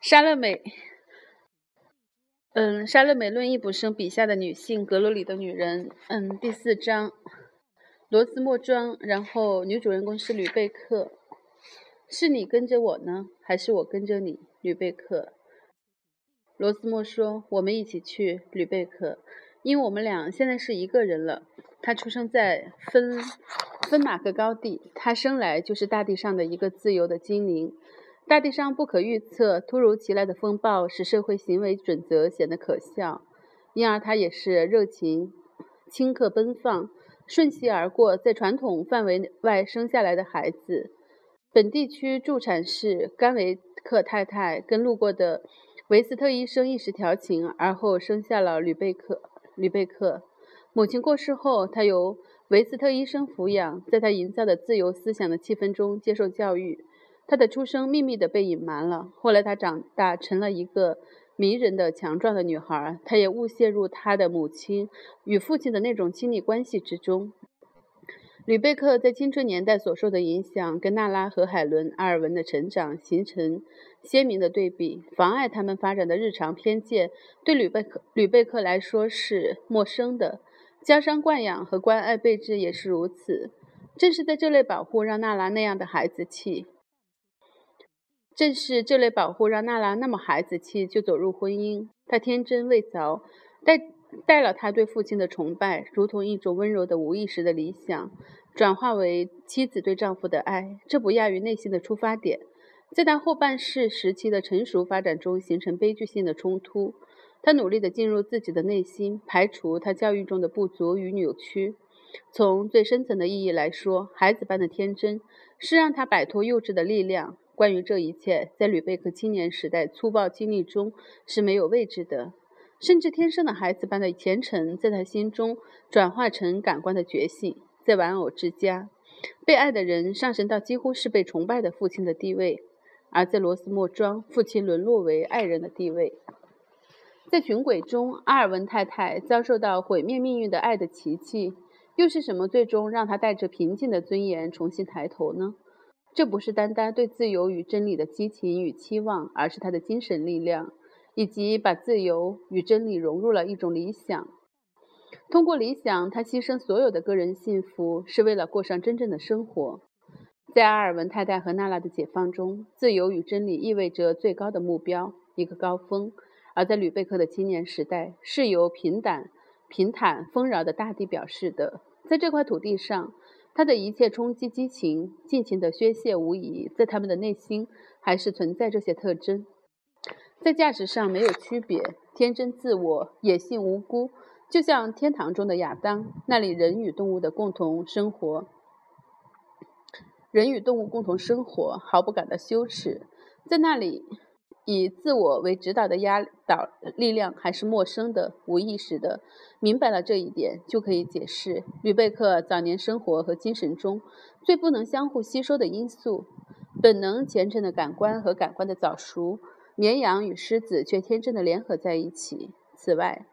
莎乐美，嗯，莎乐美论易卜生笔下的女性，阁楼里的女人，嗯，第四章，罗斯莫庄，然后女主人公是吕贝克，是你跟着我呢，还是我跟着你？吕贝克，罗斯莫说，我们一起去，吕贝克，因为我们俩现在是一个人了。他出生在芬芬马克高地，他生来就是大地上的一个自由的精灵。大地上不可预测、突如其来的风暴使社会行为准则显得可笑，因而他也是热情、顷刻奔放、瞬息而过，在传统范围外生下来的孩子。本地区助产士甘维克太太跟路过的维斯特医生一时调情，而后生下了吕贝克。吕贝克母亲过世后，他由维斯特医生抚养，在他营造的自由思想的气氛中接受教育。他的出生秘密地被隐瞒了。后来，他长大成了一个迷人的、强壮的女孩。他也误陷入他的母亲与父亲的那种亲密关系之中。吕贝克在青春年代所受的影响，跟娜拉和海伦·阿尔文的成长形成鲜明的对比。妨碍他们发展的日常偏见，对吕贝克吕贝克来说是陌生的。娇生惯养和关爱备至也是如此。正是在这类保护，让娜拉那样的孩子气。正是这类保护，让娜拉那么孩子气就走入婚姻。她天真未凿，带带了她对父亲的崇拜，如同一种温柔的无意识的理想，转化为妻子对丈夫的爱。这不亚于内心的出发点，在她后半世时期的成熟发展中形成悲剧性的冲突。她努力地进入自己的内心，排除她教育中的不足与扭曲。从最深层的意义来说，孩子般的天真是让她摆脱幼稚的力量。关于这一切，在吕贝克青年时代粗暴经历中是没有位置的，甚至天生的孩子般的虔诚，在他心中转化成感官的觉醒。在玩偶之家，被爱的人上升到几乎是被崇拜的父亲的地位；而在罗斯莫庄，父亲沦落为爱人的地位。在群轨中，阿尔文太太遭受到毁灭命运的爱的奇迹，又是什么最终让她带着平静的尊严重新抬头呢？这不是单单对自由与真理的激情与期望，而是他的精神力量，以及把自由与真理融入了一种理想。通过理想，他牺牲所有的个人幸福，是为了过上真正的生活。在阿尔文太太和娜拉的解放中，自由与真理意味着最高的目标，一个高峰；而在吕贝克的青年时代，是由平坦、平坦、丰饶的大地表示的。在这块土地上。他的一切冲击激情，尽情的宣泄无疑，在他们的内心还是存在这些特征，在价值上没有区别，天真自我，野性无辜，就像天堂中的亚当，那里人与动物的共同生活，人与动物共同生活，毫不感到羞耻，在那里。以自我为指导的压导力量还是陌生的、无意识的。明白了这一点，就可以解释吕贝克早年生活和精神中最不能相互吸收的因素：本能虔诚的感官和感官的早熟。绵羊与狮子却天真的联合在一起。此外，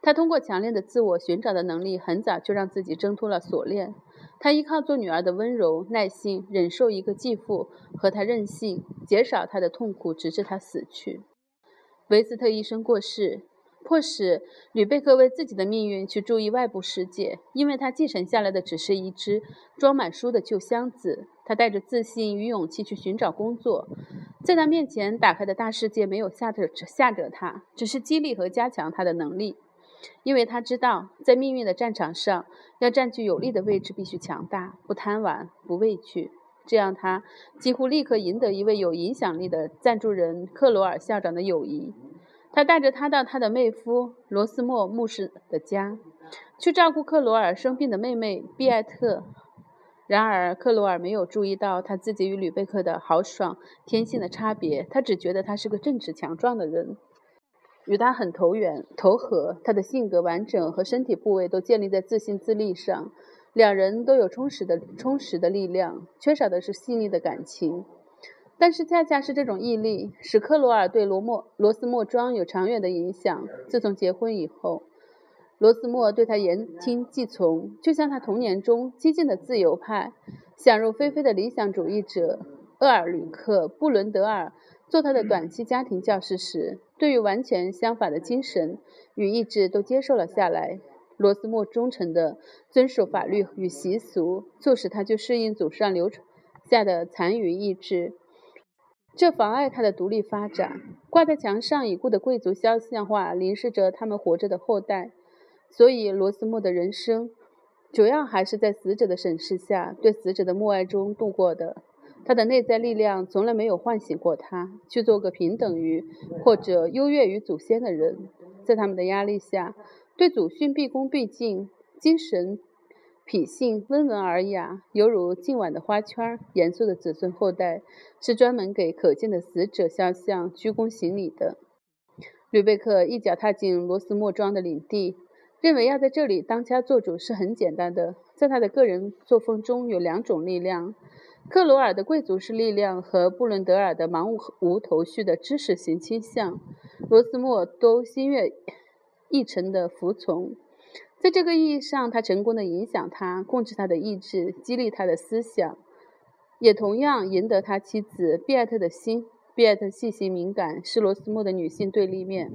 他通过强烈的自我寻找的能力，很早就让自己挣脱了锁链。他依靠做女儿的温柔、耐心，忍受一个继父和他任性，减少他的痛苦，直至他死去。维斯特医生过世，迫使吕贝克为自己的命运去注意外部世界，因为他继承下来的只是一只装满书的旧箱子。他带着自信与勇气去寻找工作，在他面前打开的大世界没有吓着吓着他，只是激励和加强他的能力。因为他知道，在命运的战场上，要占据有利的位置，必须强大，不贪玩，不畏惧。这样，他几乎立刻赢得一位有影响力的赞助人克罗尔校长的友谊。他带着他到他的妹夫罗斯莫牧师的家，去照顾克罗尔生病的妹妹毕艾特。然而，克罗尔没有注意到他自己与吕贝克的豪爽天性的差别，他只觉得他是个正直强壮的人。与他很投缘、投合，他的性格完整和身体部位都建立在自信自立上。两人都有充实的、充实的力量，缺少的是细腻的感情。但是，恰恰是这种毅力，使克罗尔对罗莫罗斯莫庄有长远的影响。自从结婚以后，罗斯莫对他言听计从，就像他童年中激进的自由派、想入非非的理想主义者厄尔吕克·布伦德尔。做他的短期家庭教师时，对于完全相反的精神与意志都接受了下来。罗斯莫忠诚地遵守法律与习俗，促使他去适应祖上流传下的残余意志，这妨碍他的独立发展。挂在墙上已故的贵族肖像画凝视着他们活着的后代，所以罗斯莫的人生主要还是在死者的审视下，对死者的默哀中度过的。他的内在力量从来没有唤醒过他，去做个平等于或者优越于祖先的人。在他们的压力下。对祖训毕恭毕敬，精神脾性温文尔雅，犹如静晚的花圈。严肃的子孙后代是专门给可见的死者肖像鞠躬行礼的。吕贝克一脚踏进罗斯莫庄的领地，认为要在这里当家做主是很简单的。在他的个人作风中有两种力量：克罗尔的贵族式力量和布伦德尔的盲无头绪的知识型倾向。罗斯莫都心悦。意诚的服从，在这个意义上，他成功的影响他，控制他的意志，激励他的思想，也同样赢得他妻子比艾特的心。比艾特细心敏感，是罗斯莫的女性对立面。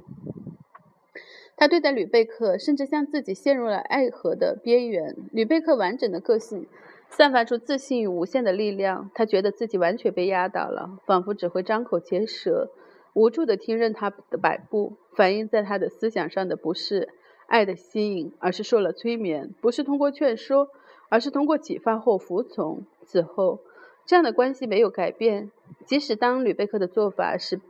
他对待吕贝克，甚至像自己陷入了爱河的边缘。吕贝克完整的个性散发出自信与无限的力量，他觉得自己完全被压倒了，仿佛只会张口结舌。无助地听任他的摆布，反映在他的思想上的不是爱的吸引，而是受了催眠；不是通过劝说，而是通过启发后服从。此后，这样的关系没有改变，即使当吕贝克的做法使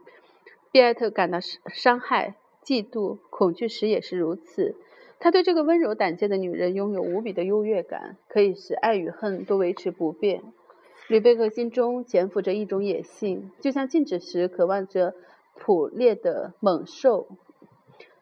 比埃特感到伤害、嫉妒、恐惧时也是如此。他对这个温柔胆怯的女人拥有无比的优越感，可以使爱与恨都维持不变。吕贝克心中潜伏着一种野性，就像静止时渴望着。捕猎的猛兽。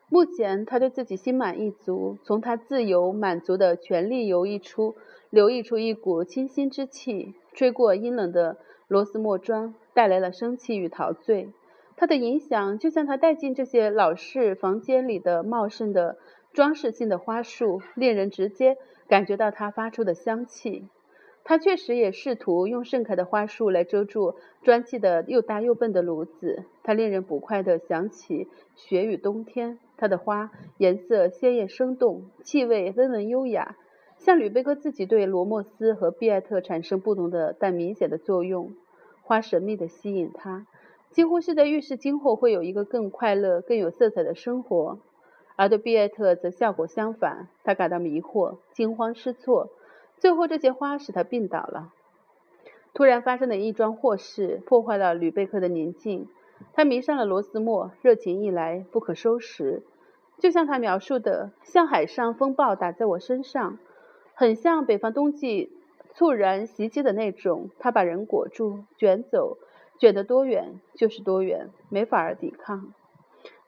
目前，他对自己心满意足，从他自由满足的权力游溢出，流溢出一股清新之气，吹过阴冷的罗斯莫庄，带来了生气与陶醉。他的影响，就像他带进这些老式房间里的茂盛的装饰性的花束，令人直接感觉到它发出的香气。他确实也试图用盛开的花束来遮住砖砌的又大又笨的炉子。他令人不快地想起雪与冬天。它的花颜色鲜艳生动，气味温文优雅，像吕贝克自己对罗莫斯和毕艾特产生不同的但明显的作用。花神秘地吸引他，几乎是在预示今后会有一个更快乐、更有色彩的生活。而对毕艾特则效果相反，他感到迷惑、惊慌失措。最后，这些花使他病倒了。突然发生的一桩祸事破坏了吕贝克的宁静。他迷上了罗斯莫，热情一来不可收拾，就像他描述的，像海上风暴打在我身上，很像北方冬季猝然袭击的那种。他把人裹住、卷走，卷得多远就是多远，没法儿抵抗。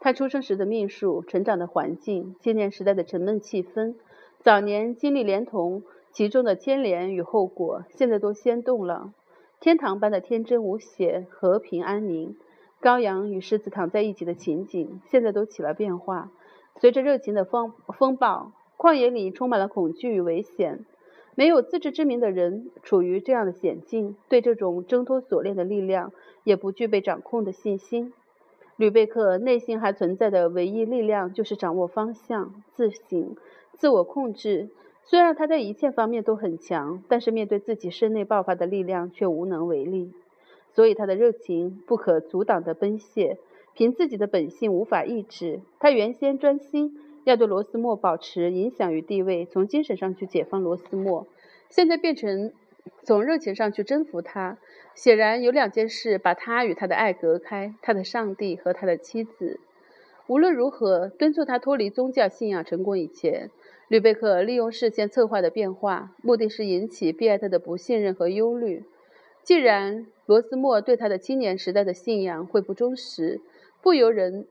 他出生时的命数、成长的环境、青年时代的沉闷气氛、早年经历连同。其中的牵连与后果，现在都掀动了。天堂般的天真无邪、和平安宁，羔羊与狮子躺在一起的情景，现在都起了变化。随着热情的风风暴，旷野里充满了恐惧与危险。没有自知之明的人处于这样的险境，对这种挣脱锁链的力量也不具备掌控的信心。吕贝克内心还存在的唯一力量，就是掌握方向、自省、自我控制。虽然他在一切方面都很强，但是面对自己身内爆发的力量却无能为力，所以他的热情不可阻挡地奔泻，凭自己的本性无法抑制。他原先专心要对罗斯莫保持影响与地位，从精神上去解放罗斯莫，现在变成从热情上去征服他。显然有两件事把他与他的爱隔开：他的上帝和他的妻子。无论如何，敦促他脱离宗教信仰成功以前。吕贝克利用事先策划的变化，目的是引起比埃特的不信任和忧虑。既然罗斯莫对他的青年时代的信仰会不忠实，不由人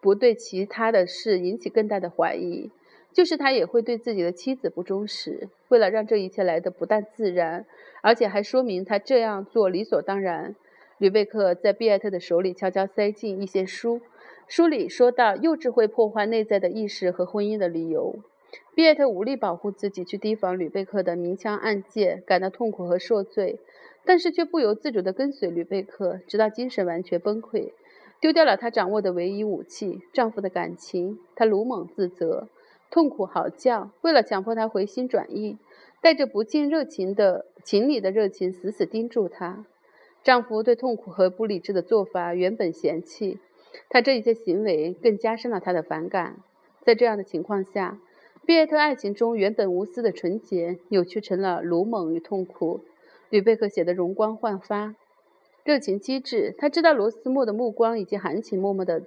不对其他的事引起更大的怀疑，就是他也会对自己的妻子不忠实。为了让这一切来得不但自然，而且还说明他这样做理所当然，吕贝克在比埃特的手里悄悄塞进一些书，书里说到幼稚会破坏内在的意识和婚姻的理由。比埃特无力保护自己，去提防吕贝克的明枪暗箭，感到痛苦和受罪，但是却不由自主地跟随吕贝克，直到精神完全崩溃，丢掉了他掌握的唯一武器——丈夫的感情。他鲁莽自责，痛苦嚎叫，为了强迫他回心转意，带着不尽热情的情理的热情，死死盯住他。丈夫对痛苦和不理智的做法原本嫌弃，他这一切行为更加深了他的反感。在这样的情况下，比埃特爱情中原本无私的纯洁，扭曲成了鲁莽与痛苦。吕贝克显得容光焕发，热情机智。他知道罗斯莫的目光以及含情脉脉的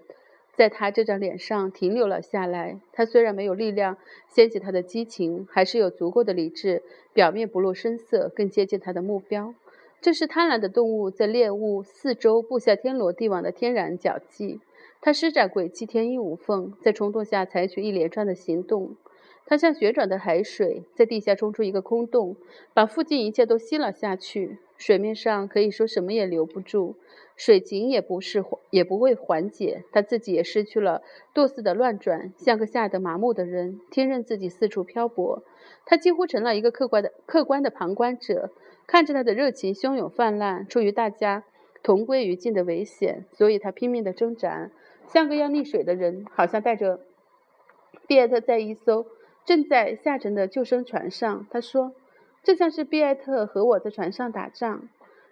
在他这张脸上停留了下来。他虽然没有力量掀起他的激情，还是有足够的理智，表面不露声色，更接近他的目标。这是贪婪的动物在猎物四周布下天罗地网的天然脚迹。他施展诡计，天衣无缝，在冲动下采取一连串的行动。他像旋转的海水，在地下冲出一个空洞，把附近一切都吸了下去。水面上可以说什么也留不住，水井也不是也不会缓解。他自己也失去了舵似的乱转，像个吓得麻木的人，听任自己四处漂泊。他几乎成了一个客观的客观的旁观者，看着他的热情汹涌泛滥，出于大家同归于尽的危险，所以他拼命地挣扎。像个要溺水的人，好像带着比埃特在一艘正在下沉的救生船上。他说：“这像是毕埃特和我在船上打仗。”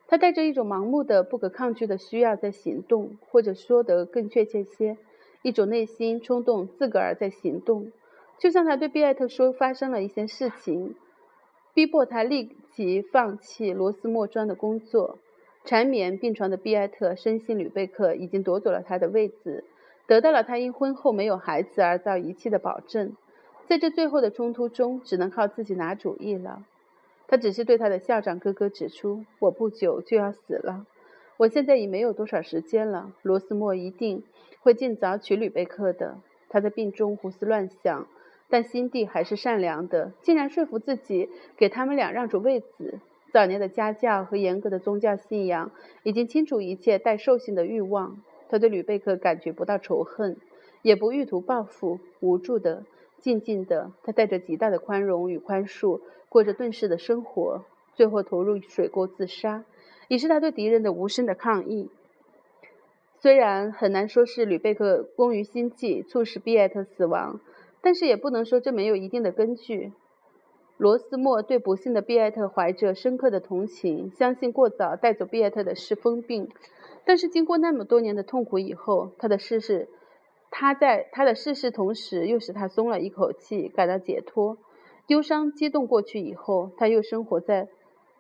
他带着一种盲目的、不可抗拒的需要在行动，或者说得更确切些，一种内心冲动自个儿在行动。就像他对毕埃特说：“发生了一些事情，逼迫他立即放弃罗斯莫庄的工作。”缠绵病床的毕埃特深信吕贝克已经夺走了他的位子，得到了他因婚后没有孩子而遭遗弃的保证。在这最后的冲突中，只能靠自己拿主意了。他只是对他的校长哥哥指出：“我不久就要死了，我现在已没有多少时间了。罗斯莫一定会尽早娶吕贝克的。”他在病中胡思乱想，但心地还是善良的，竟然说服自己给他们俩让出位子。早年的家教和严格的宗教信仰已经清除一切带兽性的欲望。他对吕贝克感觉不到仇恨，也不欲图报复。无助的、静静的，他带着极大的宽容与宽恕，过着遁世的生活。最后投入水沟自杀，也是他对敌人的无声的抗议。虽然很难说是吕贝克功于心计促使比埃特死亡，但是也不能说这没有一定的根据。罗斯莫对不幸的比埃特怀着深刻的同情，相信过早带走比埃特的是疯病。但是经过那么多年的痛苦以后，他的逝世，他在他的逝世同时又使他松了一口气，感到解脱。忧伤激动过去以后，他又生活在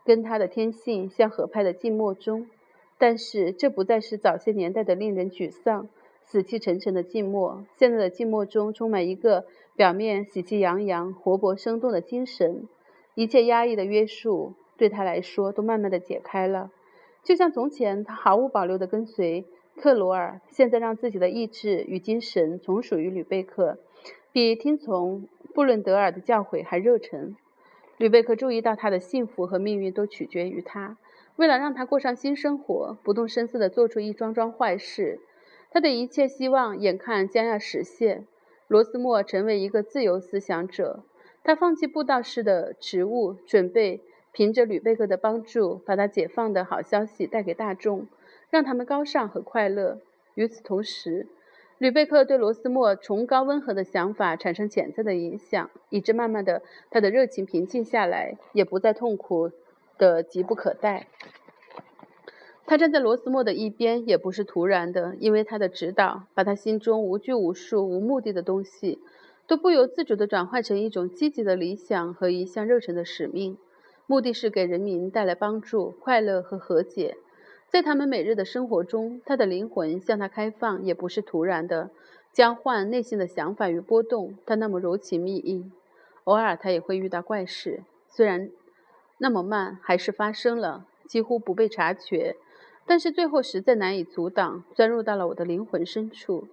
跟他的天性相合拍的静默中。但是这不再是早些年代的令人沮丧、死气沉沉的静默。现在的静默中充满一个。表面喜气洋洋、活泼生动的精神，一切压抑的约束对他来说都慢慢的解开了。就像从前，他毫无保留地跟随克罗尔，现在让自己的意志与精神从属于吕贝克，比听从布伦德尔的教诲还热忱。吕贝克注意到他的幸福和命运都取决于他，为了让他过上新生活，不动声色地做出一桩桩坏事。他的一切希望眼看将要实现。罗斯莫成为一个自由思想者，他放弃布道士的职务，准备凭着吕贝克的帮助，把他解放的好消息带给大众，让他们高尚和快乐。与此同时，吕贝克对罗斯莫崇高温和的想法产生潜在的影响，以致慢慢的，他的热情平静下来，也不再痛苦的急不可待。他站在罗斯莫的一边，也不是突然的，因为他的指导，把他心中无拘无束、无目的的东西，都不由自主地转换成一种积极的理想和一项热忱的使命，目的是给人民带来帮助、快乐和和解。在他们每日的生活中，他的灵魂向他开放，也不是突然的，交换内心的想法与波动。他那么柔情蜜意，偶尔他也会遇到怪事，虽然那么慢，还是发生了，几乎不被察觉。但是最后实在难以阻挡，钻入到了我的灵魂深处。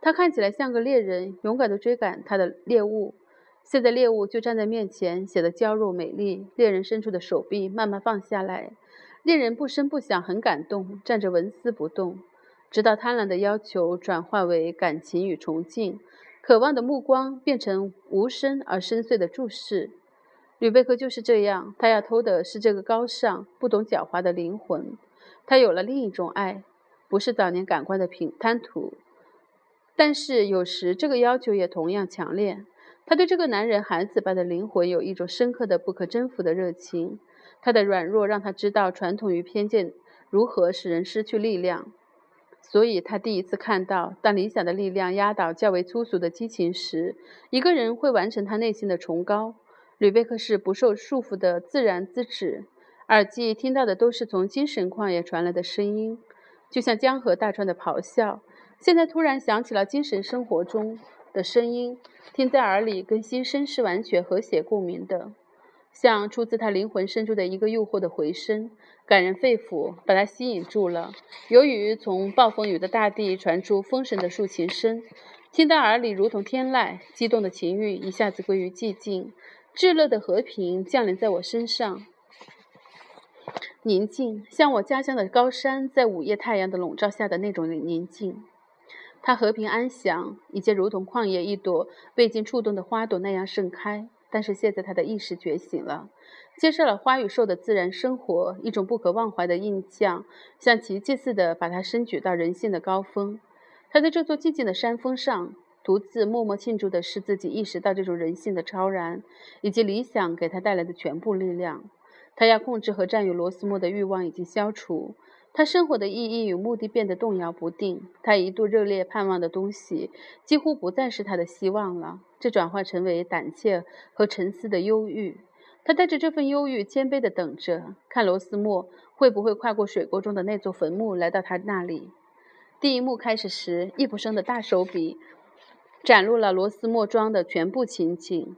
他看起来像个猎人，勇敢地追赶他的猎物。现在猎物就站在面前，显得娇弱美丽。猎人伸出的手臂慢慢放下来，令人不声不响，很感动，站着纹丝不动，直到贪婪的要求转化为感情与崇敬，渴望的目光变成无声而深邃的注视。吕贝克就是这样，他要偷的是这个高尚、不懂狡猾的灵魂。他有了另一种爱，不是早年感官的品贪图，但是有时这个要求也同样强烈。他对这个男人孩子般的灵魂有一种深刻的、不可征服的热情。他的软弱让他知道传统与偏见如何使人失去力量。所以他第一次看到，当理想的力量压倒较为粗俗的激情时，一个人会完成他内心的崇高。吕贝克是不受束缚的自然资质，耳机听到的都是从精神旷野传来的声音，就像江河大川的咆哮。现在突然想起了精神生活中的声音，听在耳里跟心声是完全和谐共鸣的，像出自他灵魂深处的一个诱惑的回声。感人肺腑，把他吸引住了。由于从暴风雨的大地传出风神的竖琴声，听到耳里如同天籁，激动的情欲一下子归于寂静，炙热的和平降临在我身上。宁静，像我家乡的高山在午夜太阳的笼罩下的那种宁静。它和平安详，以及如同旷野一朵未经触动的花朵那样盛开。但是现在他的意识觉醒了。接受了花与兽的自然生活，一种不可忘怀的印象，像奇迹似的把他升举到人性的高峰。他在这座寂静的山峰上，独自默默庆祝的是自己意识到这种人性的超然，以及理想给他带来的全部力量。他要控制和占有罗斯莫的欲望已经消除，他生活的意义与目的变得动摇不定。他一度热烈盼望的东西，几乎不再是他的希望了，这转化成为胆怯和沉思的忧郁。他带着这份忧郁，谦卑地等着，看罗斯莫会不会跨过水沟中的那座坟墓，来到他那里。第一幕开始时，易卜生的大手笔展露了罗斯莫庄的全部情景。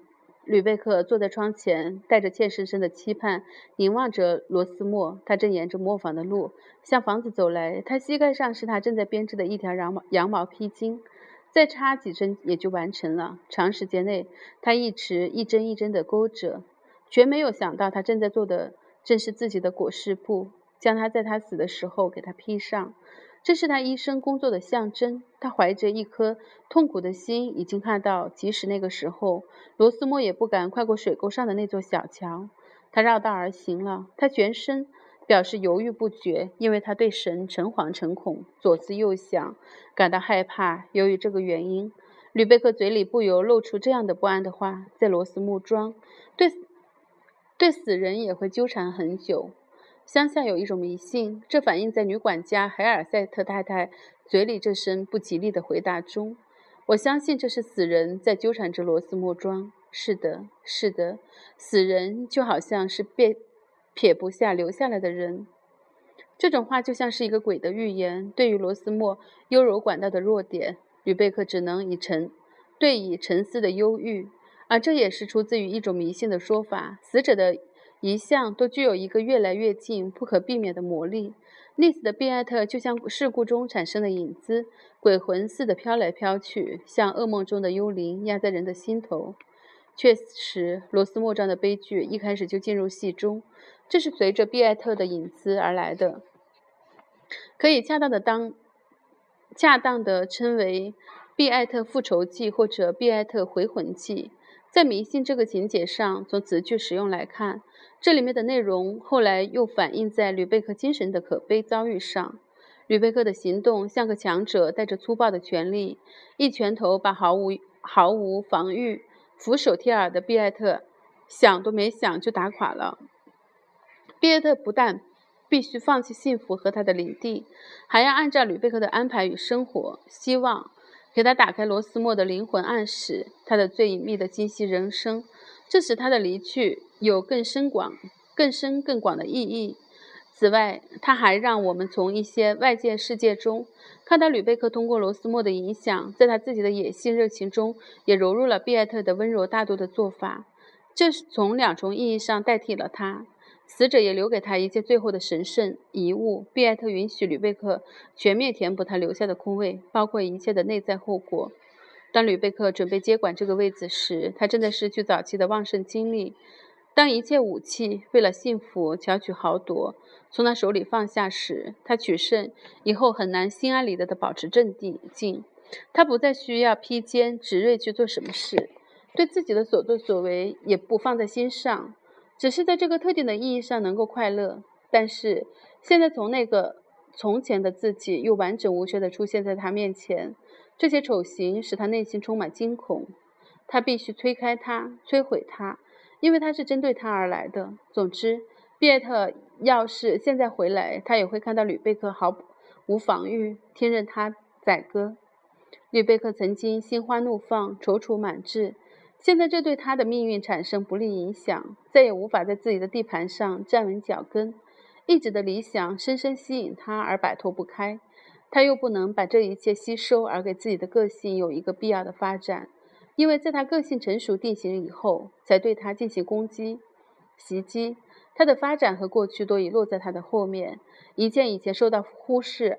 吕贝克坐在窗前，带着怯生生的期盼，凝望着罗斯莫。他正沿着磨坊的路向房子走来，他膝盖上是他正在编织的一条羊毛羊毛披巾，再插几针也就完成了。长时间内，他一直一针一针地勾着。绝没有想到，他正在做的正是自己的裹尸布，将他在他死的时候给他披上。这是他一生工作的象征。他怀着一颗痛苦的心，已经看到，即使那个时候，罗斯莫也不敢跨过水沟上的那座小桥。他绕道而行了。他全身表示犹豫不决，因为他对神诚惶诚恐，左思右想，感到害怕。由于这个原因，吕贝克嘴里不由露出这样的不安的话：在罗斯木庄，对。对死人也会纠缠很久。乡下有一种迷信，这反映在女管家海尔塞特太太嘴里这声不吉利的回答中。我相信这是死人在纠缠着罗斯莫庄。是的，是的，死人就好像是别撇不下留下来的人。这种话就像是一个鬼的预言。对于罗斯莫优柔寡断的弱点，吕贝克只能以沉对以沉思的忧郁。而这也是出自于一种迷信的说法：死者的一向都具有一个越来越近、不可避免的魔力。溺死的比艾特就像事故中产生的影子，鬼魂似的飘来飘去，像噩梦中的幽灵压在人的心头。确实，罗斯莫章的悲剧一开始就进入戏中，这是随着比艾特的影子而来的，可以恰当的当恰当的称为比艾特复仇记或者比艾特回魂记。在迷信这个情节上，从词句使用来看，这里面的内容后来又反映在吕贝克精神的可悲遭遇上。吕贝克的行动像个强者，带着粗暴的权力，一拳头把毫无毫无防御、俯首贴耳的比艾特想都没想就打垮了。比艾特不但必须放弃幸福和他的领地，还要按照吕贝克的安排与生活，希望。给他打开罗斯莫的灵魂暗示，他的最隐秘的今昔人生，这使他的离去有更深广、更深更广的意义。此外，他还让我们从一些外界世界中看到吕贝克通过罗斯莫的影响，在他自己的野性热情中也融入了比艾特的温柔大度的做法，这是从两重意义上代替了他。死者也留给他一切最后的神圣遗物。毕艾特允许吕贝克全面填补他留下的空位，包括一切的内在后果。当吕贝克准备接管这个位子时，他正在失去早期的旺盛精力。当一切武器为了幸福巧取豪夺从他手里放下时，他取胜以后很难心安理得地保持镇定。他不再需要披坚执锐去做什么事，对自己的所作所为也不放在心上，只是在这个特定的意义上能够快乐。但是现在，从那个从前的自己又完整无缺地出现在他面前，这些丑行使他内心充满惊恐。他必须推开他，摧毁他，因为他是针对他而来的。总之，比尔特要是现在回来，他也会看到吕贝克毫无防御，听任他宰割。吕贝克曾经心花怒放、踌躇满志，现在这对他的命运产生不利影响，再也无法在自己的地盘上站稳脚跟。一直的理想深深吸引他而摆脱不开，他又不能把这一切吸收而给自己的个性有一个必要的发展，因为在他个性成熟定型以后，才对他进行攻击、袭击。他的发展和过去都已落在他的后面，一件以前受到忽视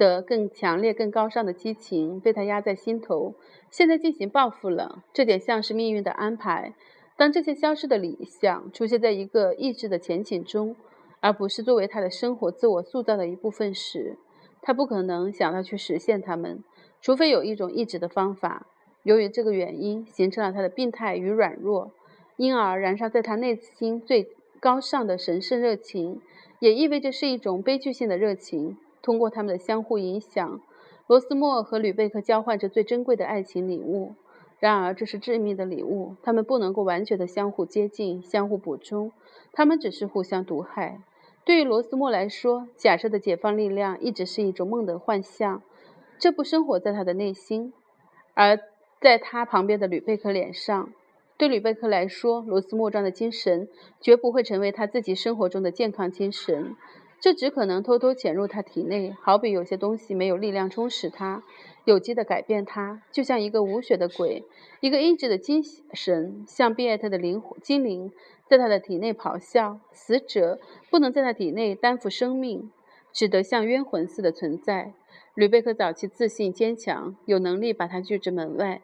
的更强烈、更高尚的激情被他压在心头，现在进行报复了。这点像是命运的安排。当这些消失的理想出现在一个意志的前景中。而不是作为他的生活自我塑造的一部分时，他不可能想到去实现它们，除非有一种抑制的方法。由于这个原因，形成了他的病态与软弱，因而燃烧在他内心最高尚的神圣热情，也意味着是一种悲剧性的热情。通过他们的相互影响，罗斯莫和吕贝克交换着最珍贵的爱情礼物。然而，这是致命的礼物，他们不能够完全的相互接近、相互补充，他们只是互相毒害。对于罗斯莫来说，假设的解放力量一直是一种梦的幻象，这不生活在他的内心。而在他旁边的吕贝克脸上，对吕贝克来说，罗斯莫状的精神绝不会成为他自己生活中的健康精神，这只可能偷偷潜入他体内，好比有些东西没有力量充实他，有机的改变他，就像一个无血的鬼，一个阴质的精神，像比埃特的灵魂精灵。在他的体内咆哮，死者不能在他体内担负生命，只得像冤魂似的存在。吕贝克早期自信坚强，有能力把他拒之门外。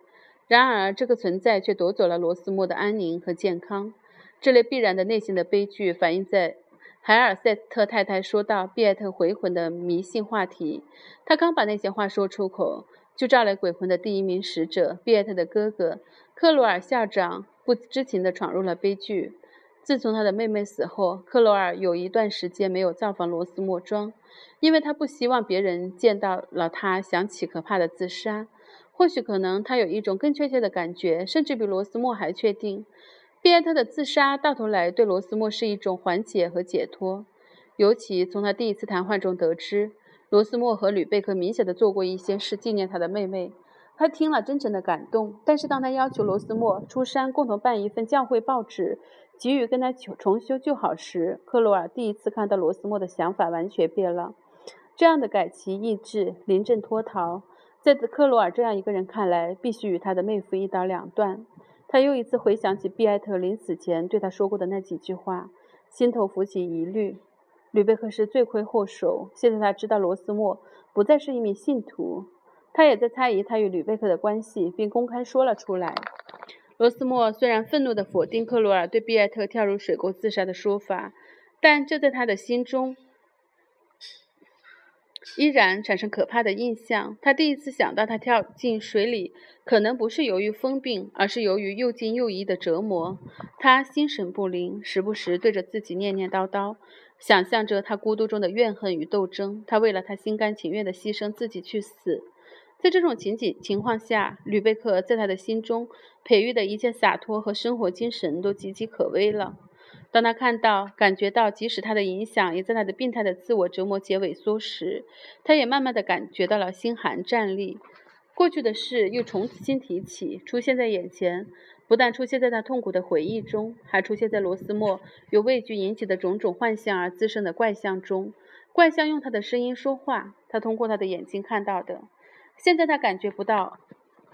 然而，这个存在却夺走了罗斯莫的安宁和健康。这类必然的内心的悲剧，反映在海尔塞斯特太太说到比尔特回魂的迷信话题。他刚把那些话说出口，就召来鬼魂的第一名使者——比尔特的哥哥克罗尔校长，不知情地闯入了悲剧。自从他的妹妹死后，克罗尔有一段时间没有造访罗斯莫庄，因为他不希望别人见到了他想起可怕的自杀。或许可能他有一种更确切的感觉，甚至比罗斯莫还确定，比埃特的自杀到头来对罗斯莫是一种缓解和解脱。尤其从他第一次谈话中得知，罗斯莫和吕贝克明显的做过一些事纪念他的妹妹，他听了真诚的感动。但是当他要求罗斯莫出山共同办一份教会报纸，急于跟他重修旧好时，克罗尔第一次看到罗斯莫的想法完全变了。这样的改其意志、临阵脱逃，在克罗尔这样一个人看来，必须与他的妹夫一刀两断。他又一次回想起毕埃特临死前对他说过的那几句话，心头浮起疑虑。吕贝克是罪魁祸首。现在他知道罗斯莫不再是一名信徒，他也在猜疑他与吕贝克的关系，并公开说了出来。罗斯莫虽然愤怒地否定克罗尔对毕埃特跳入水沟自杀的说法，但这在他的心中依然产生可怕的印象。他第一次想到他跳进水里，可能不是由于疯病，而是由于又惊又疑的折磨。他心神不宁，时不时对着自己念念叨叨，想象着他孤独中的怨恨与斗争。他为了他心甘情愿地牺牲自己去死。在这种情景情况下，吕贝克在他的心中培育的一切洒脱和生活精神都岌岌可危了。当他看到、感觉到，即使他的影响也在他的病态的自我折磨解萎缩时，他也慢慢的感觉到了心寒战栗。过去的事又重新提起，出现在眼前，不但出现在他痛苦的回忆中，还出现在罗斯莫由畏惧引起的种种幻象而滋生的怪象中。怪象用他的声音说话，他通过他的眼睛看到的。现在他感觉不到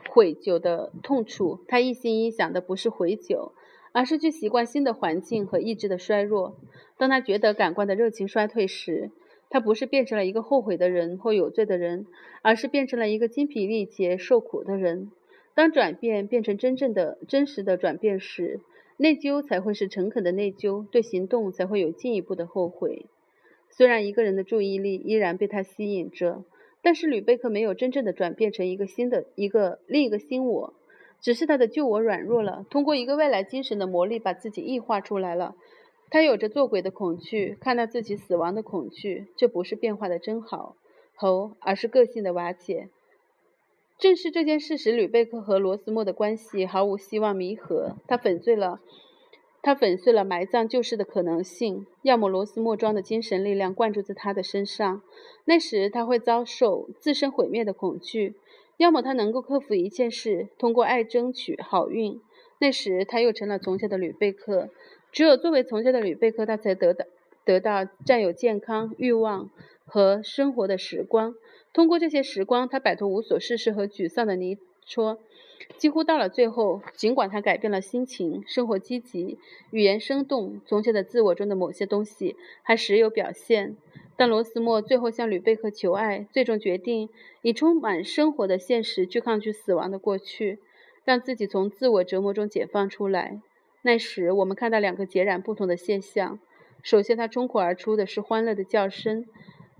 悔疚的痛楚，他一心一想的不是悔疚，而是去习惯新的环境和意志的衰弱。当他觉得感官的热情衰退时，他不是变成了一个后悔的人或有罪的人，而是变成了一个精疲力竭、受苦的人。当转变变成真正的、真实的转变时，内疚才会是诚恳的内疚，对行动才会有进一步的后悔。虽然一个人的注意力依然被他吸引着。但是吕贝克没有真正的转变成一个新的一个另一个新我，只是他的旧我软弱了，通过一个未来精神的魔力把自己异化出来了。他有着做鬼的恐惧，看到自己死亡的恐惧，这不是变化的真好，猴，而是个性的瓦解。正是这件事使吕贝克和罗斯莫的关系毫无希望弥合。他粉碎了，他粉碎了埋葬旧事的可能性。要么罗斯莫装的精神力量灌注在他的身上，那时他会遭受自身毁灭的恐惧；要么他能够克服一切事，通过爱争取好运，那时他又成了从前的吕贝克。只有作为从前的吕贝克，他才得到得到占有健康、欲望和生活的时光。通过这些时光，他摆脱无所事事和沮丧的泥戳。几乎到了最后，尽管他改变了心情，生活积极，语言生动，从前的自我中的某些东西还时有表现。但罗斯莫最后向吕贝克求爱，最终决定以充满生活的现实去抗拒死亡的过去，让自己从自我折磨中解放出来。那时，我们看到两个截然不同的现象。首先，他冲口而出的是欢乐的叫声。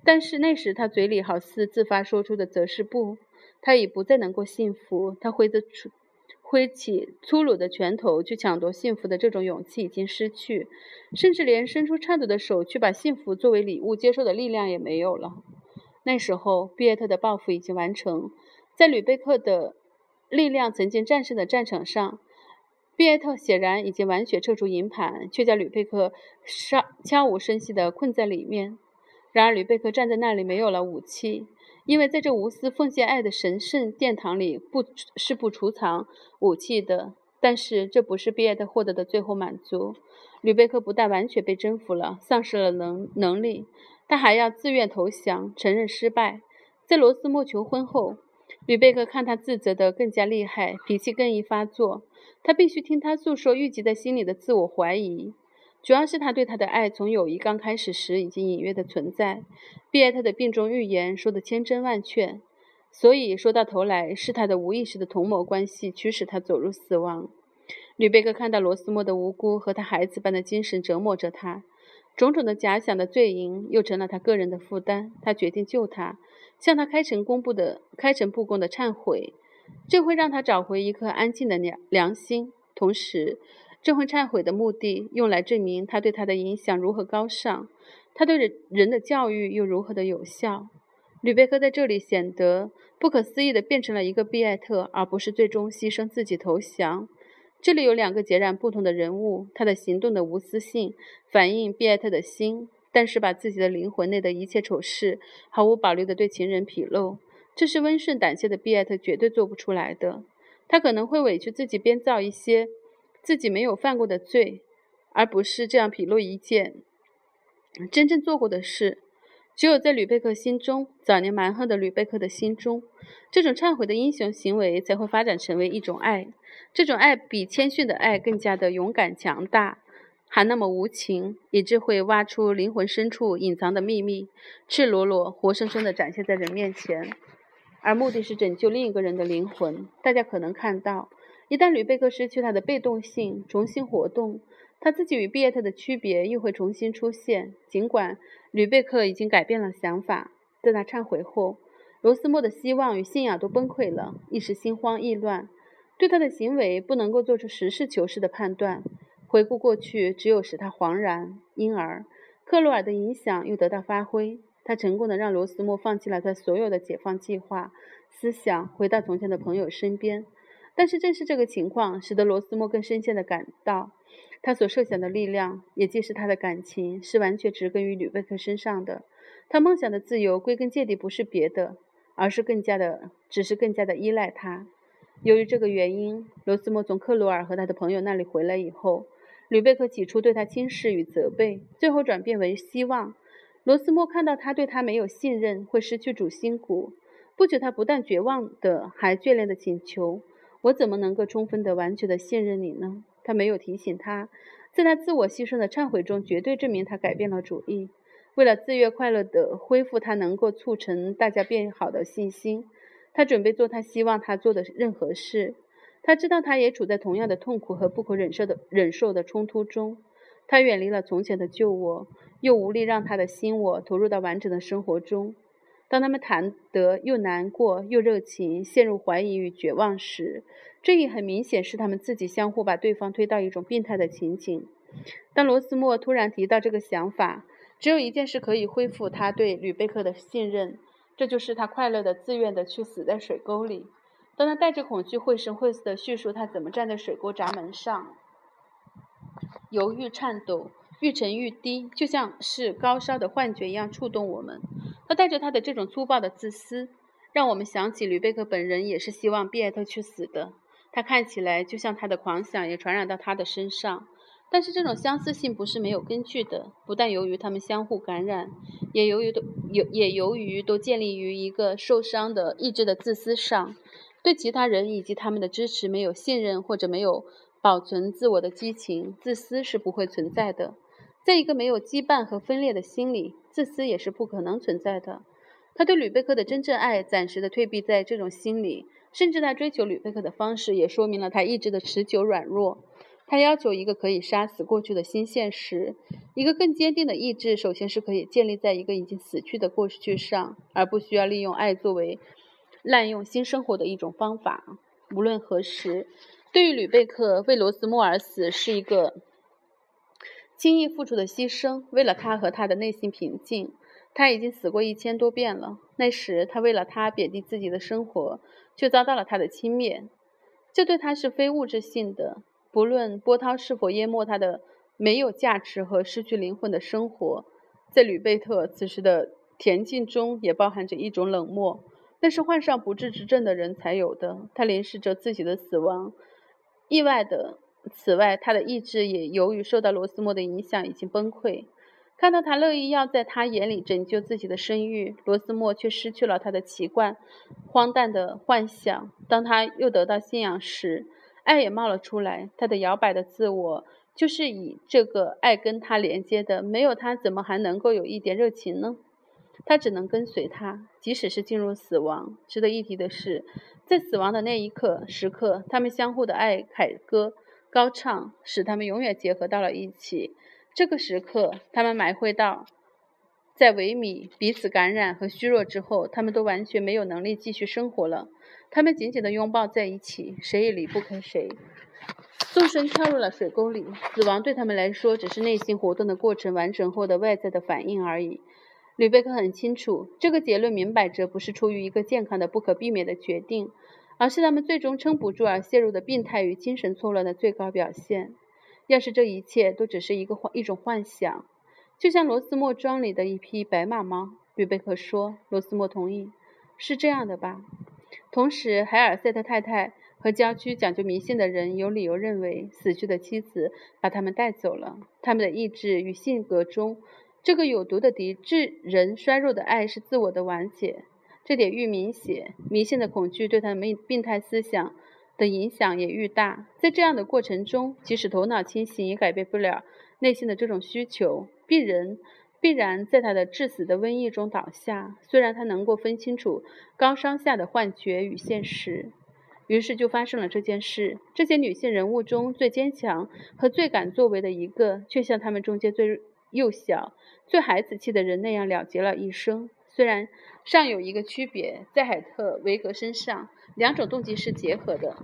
但是那时他嘴里好似自发说出的则是不，他已不再能够幸福。他挥着出挥起粗鲁的拳头去抢夺幸福的这种勇气已经失去，甚至连伸出颤抖的手去把幸福作为礼物接受的力量也没有了。那时候，毕业特的报复已经完成，在吕贝克的力量曾经战胜的战场上，毕业特显然已经完全撤出营盘，却将吕贝克悄悄无声息地困在里面。然而，吕贝克站在那里，没有了武器，因为在这无私奉献爱的神圣殿堂里，不是不储藏武器的。但是，这不是比耶特获得的最后满足。吕贝克不但完全被征服了，丧失了能能力，他还要自愿投降，承认失败。在罗斯莫求婚后，吕贝克看他自责得更加厉害，脾气更易发作。他必须听他诉说郁积在心里的自我怀疑。主要是他对她的爱，从友谊刚开始时已经隐约的存在。毕业特的病中预言说的千真万确，所以说到头来是他的无意识的同谋关系驱使他走入死亡。吕贝克看到罗斯莫的无辜和他孩子般的精神折磨着他，种种的假想的罪淫又成了他个人的负担。他决定救他，向他开诚公布的开诚布公的忏悔，这会让他找回一颗安静的良良心，同时。这份忏悔的目的，用来证明他对他的影响如何高尚，他对人人的教育又如何的有效。吕贝克在这里显得不可思议的变成了一个毕艾特，而不是最终牺牲自己投降。这里有两个截然不同的人物，他的行动的无私性反映毕艾特的心，但是把自己的灵魂内的一切丑事毫无保留地对情人披露，这是温顺胆怯的毕艾特绝对做不出来的。他可能会委屈自己编造一些。自己没有犯过的罪，而不是这样披露一件真正做过的事。只有在吕贝克心中，早年蛮横的吕贝克的心中，这种忏悔的英雄行为才会发展成为一种爱。这种爱比谦逊的爱更加的勇敢强大，还那么无情，以致会挖出灵魂深处隐藏的秘密，赤裸裸、活生生的展现在人面前。而目的是拯救另一个人的灵魂。大家可能看到。一旦吕贝克失去他的被动性，重新活动，他自己与毕业特的区别又会重新出现。尽管吕贝克已经改变了想法，在他忏悔后，罗斯莫的希望与信仰都崩溃了，一时心慌意乱，对他的行为不能够做出实事求是的判断。回顾过去，只有使他惶然。因而，克罗尔的影响又得到发挥，他成功的让罗斯莫放弃了他所有的解放计划，思想回到从前的朋友身边。但是正是这个情况，使得罗斯莫更深切地感到，他所设想的力量，也即是他的感情，是完全植根于吕贝克身上的。他梦想的自由，归根结底不是别的，而是更加的，只是更加的依赖他。由于这个原因，罗斯莫从克鲁尔和他的朋友那里回来以后，吕贝克起初对他轻视与责备，最后转变为希望。罗斯莫看到他对他没有信任，会失去主心骨。不久，他不但绝望的，还眷恋的请求。我怎么能够充分的、完全的信任你呢？他没有提醒他，在他自我牺牲的忏悔中，绝对证明他改变了主意。为了自愿快乐的恢复他能够促成大家变好的信心，他准备做他希望他做的任何事。他知道他也处在同样的痛苦和不可忍受的忍受的冲突中。他远离了从前的旧我，又无力让他的新我投入到完整的生活中。当他们谈得又难过又热情，陷入怀疑与绝望时，这也很明显是他们自己相互把对方推到一种病态的情景。当罗斯莫突然提到这个想法，只有一件事可以恢复他对吕贝克的信任，这就是他快乐的、自愿的去死在水沟里。当他带着恐惧绘声绘色地叙述他怎么站在水沟闸门上，犹豫颤抖，愈沉愈低，就像是高烧的幻觉一样触动我们。他带着他的这种粗暴的自私，让我们想起吕贝克本人也是希望比艾特去死的。他看起来就像他的狂想也传染到他的身上。但是这种相似性不是没有根据的，不但由于他们相互感染，也由于都有也由于都建立于一个受伤的意志的自私上，对其他人以及他们的支持没有信任或者没有保存自我的激情，自私是不会存在的。在一个没有羁绊和分裂的心里，自私也是不可能存在的。他对吕贝克的真正爱暂时的退避在这种心理，甚至他追求吕贝克的方式也说明了他意志的持久软弱。他要求一个可以杀死过去的新现实，一个更坚定的意志。首先是可以建立在一个已经死去的过去上，而不需要利用爱作为滥用新生活的一种方法。无论何时，对于吕贝克为罗斯莫尔死是一个轻易付出的牺牲。为了他和他的内心平静，他已经死过一千多遍了。那时他为了他贬低自己的生活，却遭到了他的轻蔑。这对他是非物质性的。不论波涛是否淹没他的没有价值和失去灵魂的生活，在吕贝特此时的恬静中也包含着一种冷漠，那是患上不治之症的人才有的。他凝视着自己的死亡，意外的，此外，他的意志也由于受到罗斯莫的影响已经崩溃。看到他乐意要在他眼里拯救自己的声誉，罗斯莫却失去了他的奇怪、荒诞的幻想。当他又得到信仰时，爱也冒了出来，他的摇摆的自我就是以这个爱跟他连接的，没有他怎么还能够有一点热情呢？他只能跟随他，即使是进入死亡。值得一提的是，在死亡的那一刻时刻，他们相互的爱凯歌高唱，使他们永远结合到了一起。这个时刻，他们埋会到，在萎靡、彼此感染和虚弱之后，他们都完全没有能力继续生活了。他们紧紧地拥抱在一起，谁也离不开谁。纵身跳入了水沟里，死亡对他们来说只是内心活动的过程完成后的外在的反应而已。吕贝克很清楚，这个结论明摆着不是出于一个健康的、不可避免的决定，而是他们最终撑不住而陷入的病态与精神错乱的最高表现。要是这一切都只是一个幻一种幻想，就像罗斯莫庄里的一匹白马吗？吕贝克说。罗斯莫同意，是这样的吧？同时，海尔塞特太太和郊区讲究迷信的人有理由认为，死去的妻子把他们带走了。他们的意志与性格中，这个有毒的敌致人衰弱的爱是自我的完结，这点愈明显。迷信的恐惧对他们病态思想的影响也愈大。在这样的过程中，即使头脑清醒，也改变不了内心的这种需求。病人。必然在他的致死的瘟疫中倒下。虽然他能够分清楚高烧下的幻觉与现实，于是就发生了这件事。这些女性人物中最坚强和最敢作为的一个，却像他们中间最幼小、最孩子气的人那样了结了一生。虽然尚有一个区别，在海特维格身上，两种动机是结合的；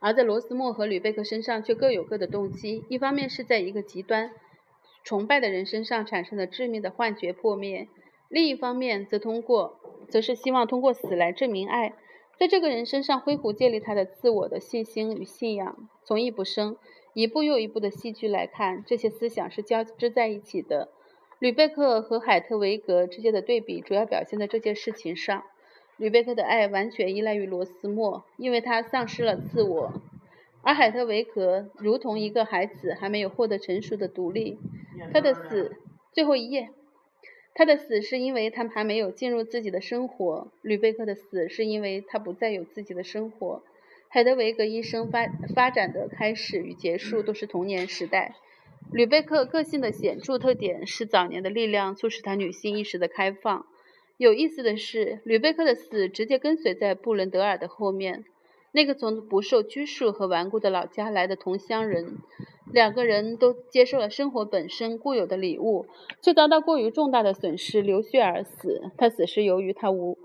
而在罗斯莫和吕贝克身上却各有各的动机。一方面是在一个极端。崇拜的人身上产生的致命的幻觉破灭，另一方面则通过，则是希望通过死来证明爱，在这个人身上挥霍建立他的自我的信心与信仰。从易卜生一步又一步的戏剧来看，这些思想是交织在一起的。吕贝克和海特维格之间的对比主要表现在这件事情上：吕贝克的爱完全依赖于罗斯莫，因为他丧失了自我。而海特维格如同一个孩子，还没有获得成熟的独立。他的死，最后一页。他的死是因为他还没有进入自己的生活。吕贝克的死是因为他不再有自己的生活。海德维格一生发发展的开始与结束都是童年时代。吕贝克个性的显著特点是早年的力量促使他女性意识的开放。有意思的是，吕贝克的死直接跟随在布伦德尔的后面。那个从不受拘束和顽固的老家来的同乡人，两个人都接受了生活本身固有的礼物，却遭到过于重大的损失，流血而死。他死是由于他无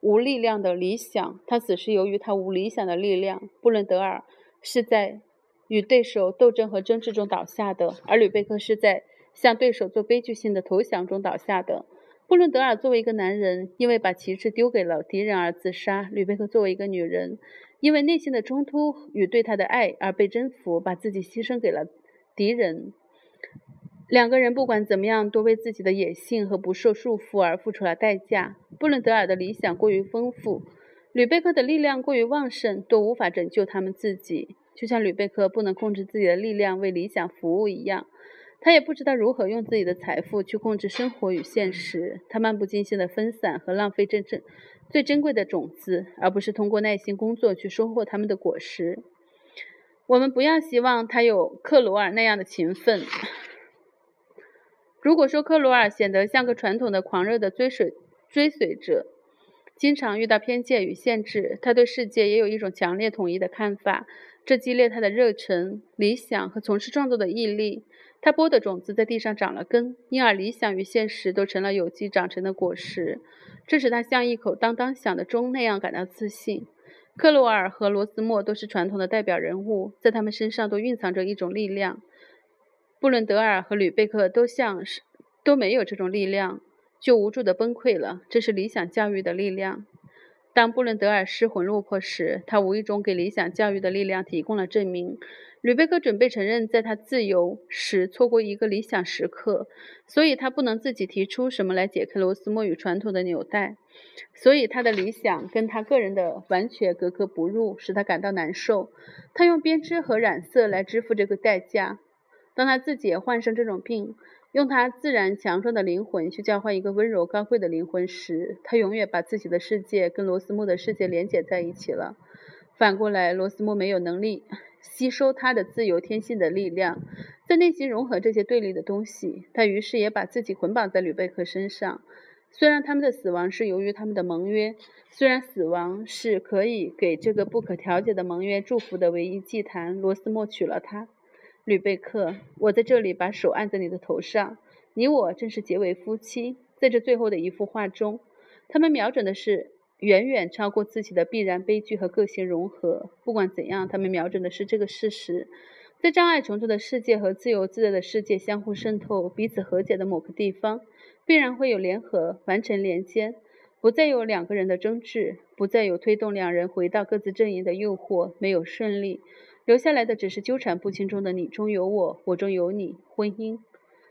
无力量的理想，他死是由于他无理想的力量。布伦德尔是在与对手斗争和争执中倒下的，而吕贝克是在向对手做悲剧性的投降中倒下的。布伦德尔作为一个男人，因为把旗帜丢给了敌人而自杀；吕贝克作为一个女人，因为内心的冲突与对他的爱而被征服，把自己牺牲给了敌人。两个人不管怎么样，都为自己的野性和不受束缚而付出了代价。布伦德尔的理想过于丰富，吕贝克的力量过于旺盛，都无法拯救他们自己，就像吕贝克不能控制自己的力量为理想服务一样。他也不知道如何用自己的财富去控制生活与现实。他漫不经心地分散和浪费真正最珍贵的种子，而不是通过耐心工作去收获他们的果实。我们不要希望他有克罗尔那样的勤奋。如果说克罗尔显得像个传统的狂热的追随追随者，经常遇到偏见与限制，他对世界也有一种强烈统一的看法，这激烈他的热忱、理想和从事创作的毅力。他播的种子在地上长了根，因而理想与现实都成了有机长成的果实。这使他像一口当当响的钟那样感到自信。克罗尔和罗斯莫都是传统的代表人物，在他们身上都蕴藏着一种力量。布伦德尔和吕贝克都像是都没有这种力量，就无助地崩溃了。这是理想教育的力量。当布伦德尔失魂落魄时，他无意中给理想教育的力量提供了证明。吕贝克准备承认，在他自由时错过一个理想时刻，所以他不能自己提出什么来解开罗斯莫与传统的纽带，所以他的理想跟他个人的完全格格不入，使他感到难受。他用编织和染色来支付这个代价。当他自己也患上这种病，用他自然强壮的灵魂去交换一个温柔高贵的灵魂时，他永远把自己的世界跟罗斯莫的世界连接在一起了。反过来，罗斯莫没有能力。吸收他的自由天性的力量，在内心融合这些对立的东西。他于是也把自己捆绑在吕贝克身上。虽然他们的死亡是由于他们的盟约，虽然死亡是可以给这个不可调解的盟约祝福的唯一祭坛，罗斯莫娶了她。吕贝克，我在这里把手按在你的头上，你我正是结为夫妻。在这最后的一幅画中，他们瞄准的是。远远超过自己的必然悲剧和个性融合。不管怎样，他们瞄准的是这个事实：在障碍重重的世界和自由自在的世界相互渗透、彼此和解的某个地方，必然会有联合，完成连接，不再有两个人的争执，不再有推动两人回到各自阵营的诱惑。没有顺利，留下来的只是纠缠不清中的你中有我，我中有你。婚姻。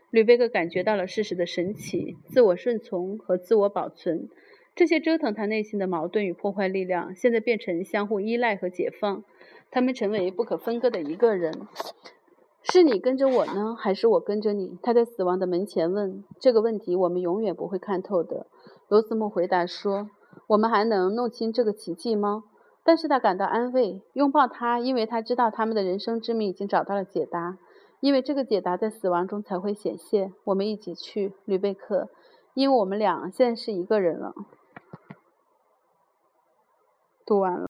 吕贝克感觉到了事实的神奇：自我顺从和自我保存。这些折腾他内心的矛盾与破坏力量，现在变成相互依赖和解放，他们成为不可分割的一个人。是你跟着我呢，还是我跟着你？他在死亡的门前问。这个问题我们永远不会看透的。罗斯莫回答说：“我们还能弄清这个奇迹吗？”但是他感到安慰，拥抱他，因为他知道他们的人生之谜已经找到了解答，因为这个解答在死亡中才会显现。我们一起去，吕贝克，因为我们俩现在是一个人了。读完了。